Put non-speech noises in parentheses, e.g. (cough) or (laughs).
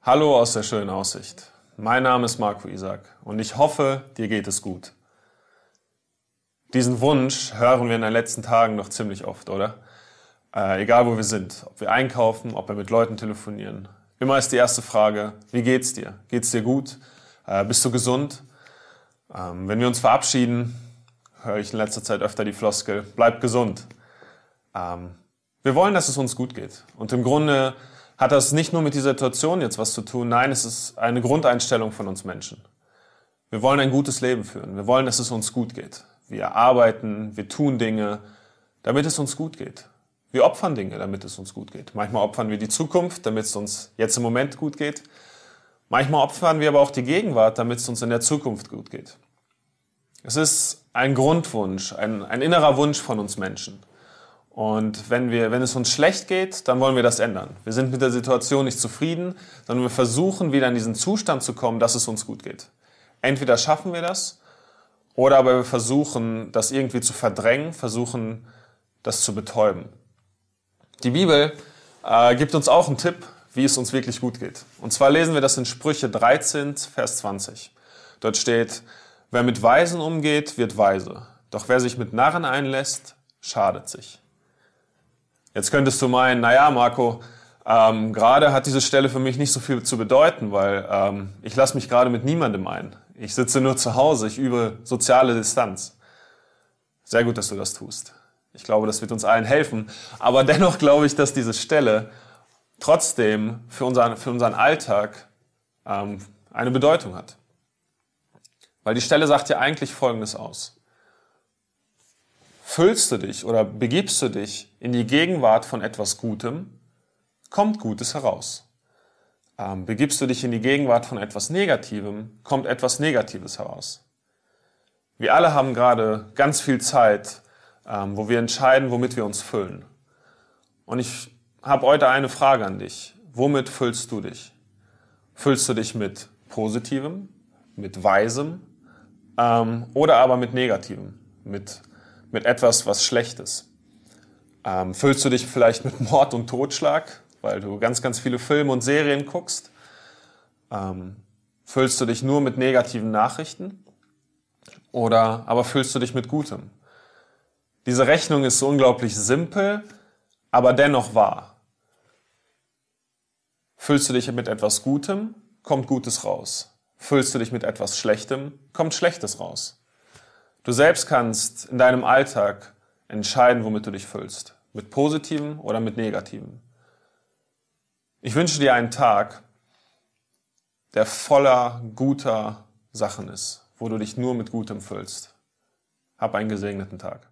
Hallo aus der schönen Aussicht. Mein Name ist Marco Isaac und ich hoffe, dir geht es gut. Diesen Wunsch hören wir in den letzten Tagen noch ziemlich oft, oder? Äh, egal wo wir sind, ob wir einkaufen, ob wir mit Leuten telefonieren. Immer ist die erste Frage, wie geht's dir? Geht's dir gut? Äh, bist du gesund? Ähm, wenn wir uns verabschieden, höre ich in letzter Zeit öfter die Floskel, bleib gesund. Ähm, wir wollen, dass es uns gut geht. Und im Grunde hat das nicht nur mit dieser Situation jetzt was zu tun, nein, es ist eine Grundeinstellung von uns Menschen. Wir wollen ein gutes Leben führen. Wir wollen, dass es uns gut geht. Wir arbeiten, wir tun Dinge, damit es uns gut geht. Wir opfern Dinge, damit es uns gut geht. Manchmal opfern wir die Zukunft, damit es uns jetzt im Moment gut geht. Manchmal opfern wir aber auch die Gegenwart, damit es uns in der Zukunft gut geht. Es ist ein Grundwunsch, ein, ein innerer Wunsch von uns Menschen. Und wenn, wir, wenn es uns schlecht geht, dann wollen wir das ändern. Wir sind mit der Situation nicht zufrieden, sondern wir versuchen wieder in diesen Zustand zu kommen, dass es uns gut geht. Entweder schaffen wir das, oder aber wir versuchen, das irgendwie zu verdrängen, versuchen, das zu betäuben. Die Bibel äh, gibt uns auch einen Tipp, wie es uns wirklich gut geht. Und zwar lesen wir das in Sprüche 13, Vers 20. Dort steht, wer mit Weisen umgeht, wird weise. Doch wer sich mit Narren einlässt, schadet sich. Jetzt könntest du meinen, naja, Marco, ähm, gerade hat diese Stelle für mich nicht so viel zu bedeuten, weil ähm, ich lasse mich gerade mit niemandem ein. Ich sitze nur zu Hause, ich übe soziale Distanz. Sehr gut, dass du das tust. Ich glaube, das wird uns allen helfen. Aber (laughs) dennoch glaube ich, dass diese Stelle trotzdem für unseren, für unseren Alltag ähm, eine Bedeutung hat. Weil die Stelle sagt ja eigentlich Folgendes aus füllst du dich oder begibst du dich in die Gegenwart von etwas Gutem, kommt Gutes heraus. Ähm, begibst du dich in die Gegenwart von etwas Negativem, kommt etwas Negatives heraus. Wir alle haben gerade ganz viel Zeit, ähm, wo wir entscheiden, womit wir uns füllen. Und ich habe heute eine Frage an dich. Womit füllst du dich? Füllst du dich mit Positivem, mit Weisem ähm, oder aber mit Negativem, mit mit etwas, was schlecht ist? Ähm, füllst du dich vielleicht mit Mord und Totschlag, weil du ganz, ganz viele Filme und Serien guckst? Ähm, füllst du dich nur mit negativen Nachrichten? Oder aber füllst du dich mit Gutem? Diese Rechnung ist so unglaublich simpel, aber dennoch wahr. Füllst du dich mit etwas Gutem, kommt Gutes raus. Füllst du dich mit etwas Schlechtem, kommt Schlechtes raus. Du selbst kannst in deinem Alltag entscheiden, womit du dich füllst. Mit positivem oder mit negativem. Ich wünsche dir einen Tag, der voller guter Sachen ist, wo du dich nur mit Gutem füllst. Hab einen gesegneten Tag.